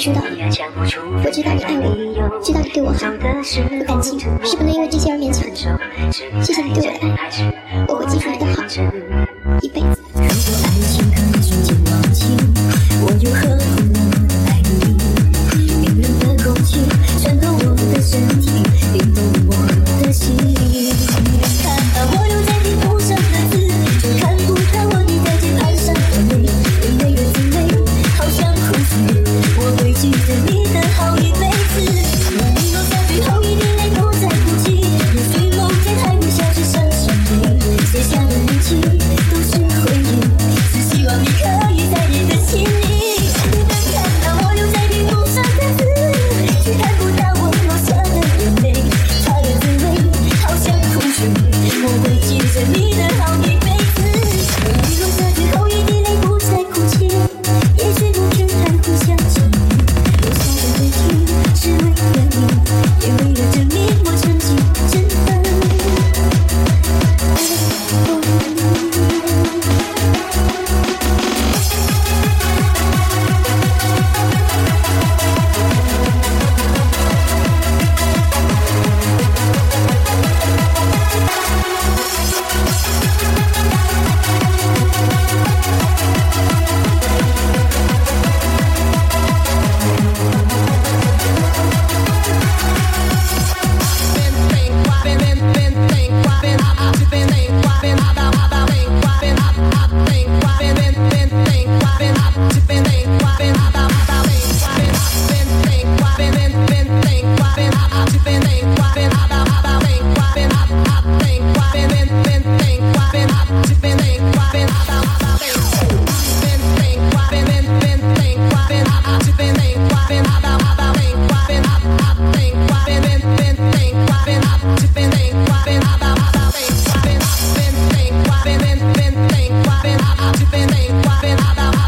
我知道我知道你爱我知道你对我好感情是不能因为这些而勉强。谢谢你对我的爱我会记住你的好一辈子。talking about